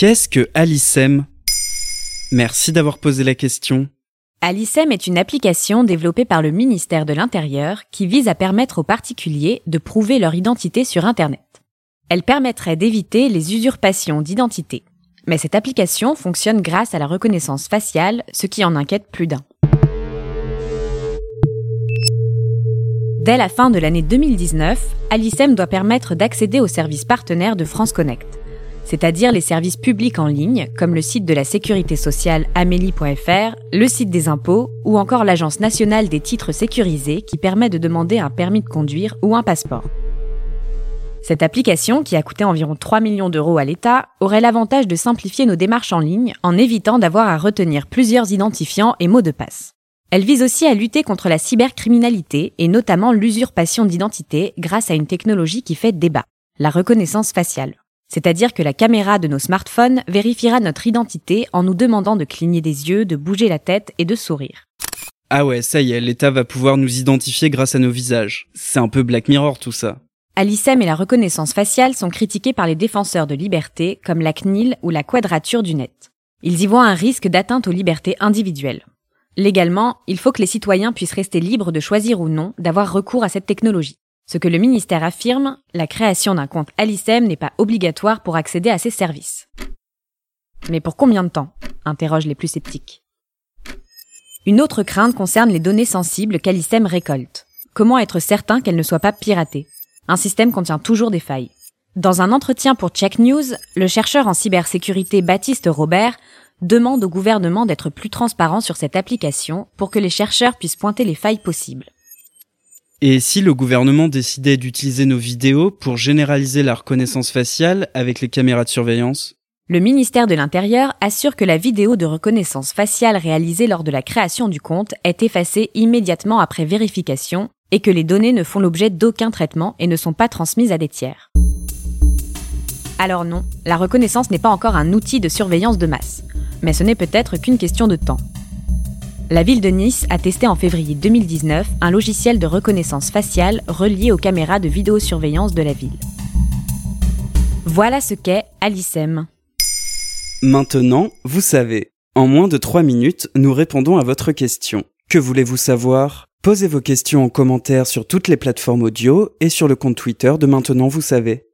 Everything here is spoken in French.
Qu'est-ce que Alicem? Merci d'avoir posé la question. Alicem est une application développée par le ministère de l'Intérieur qui vise à permettre aux particuliers de prouver leur identité sur Internet. Elle permettrait d'éviter les usurpations d'identité. Mais cette application fonctionne grâce à la reconnaissance faciale, ce qui en inquiète plus d'un. Dès la fin de l'année 2019, Alicem doit permettre d'accéder aux services partenaires de France Connect c'est-à-dire les services publics en ligne, comme le site de la sécurité sociale amélie.fr, le site des impôts ou encore l'Agence nationale des titres sécurisés qui permet de demander un permis de conduire ou un passeport. Cette application, qui a coûté environ 3 millions d'euros à l'État, aurait l'avantage de simplifier nos démarches en ligne en évitant d'avoir à retenir plusieurs identifiants et mots de passe. Elle vise aussi à lutter contre la cybercriminalité et notamment l'usurpation d'identité grâce à une technologie qui fait débat, la reconnaissance faciale. C'est-à-dire que la caméra de nos smartphones vérifiera notre identité en nous demandant de cligner des yeux, de bouger la tête et de sourire. Ah ouais, ça y est, l'État va pouvoir nous identifier grâce à nos visages. C'est un peu Black Mirror tout ça. Alicem et la reconnaissance faciale sont critiqués par les défenseurs de liberté comme la CNIL ou la Quadrature du Net. Ils y voient un risque d'atteinte aux libertés individuelles. Légalement, il faut que les citoyens puissent rester libres de choisir ou non d'avoir recours à cette technologie. Ce que le ministère affirme, la création d'un compte Alicem n'est pas obligatoire pour accéder à ces services. Mais pour combien de temps? interrogent les plus sceptiques. Une autre crainte concerne les données sensibles qu'Alicem récolte. Comment être certain qu'elles ne soient pas piratées? Un système contient toujours des failles. Dans un entretien pour Check News, le chercheur en cybersécurité Baptiste Robert demande au gouvernement d'être plus transparent sur cette application pour que les chercheurs puissent pointer les failles possibles. Et si le gouvernement décidait d'utiliser nos vidéos pour généraliser la reconnaissance faciale avec les caméras de surveillance? Le ministère de l'Intérieur assure que la vidéo de reconnaissance faciale réalisée lors de la création du compte est effacée immédiatement après vérification et que les données ne font l'objet d'aucun traitement et ne sont pas transmises à des tiers. Alors non, la reconnaissance n'est pas encore un outil de surveillance de masse, mais ce n'est peut-être qu'une question de temps. La ville de Nice a testé en février 2019 un logiciel de reconnaissance faciale relié aux caméras de vidéosurveillance de la ville. Voilà ce qu'est Alicem. Maintenant, vous savez. En moins de 3 minutes, nous répondons à votre question. Que voulez-vous savoir? Posez vos questions en commentaire sur toutes les plateformes audio et sur le compte Twitter de Maintenant, vous savez.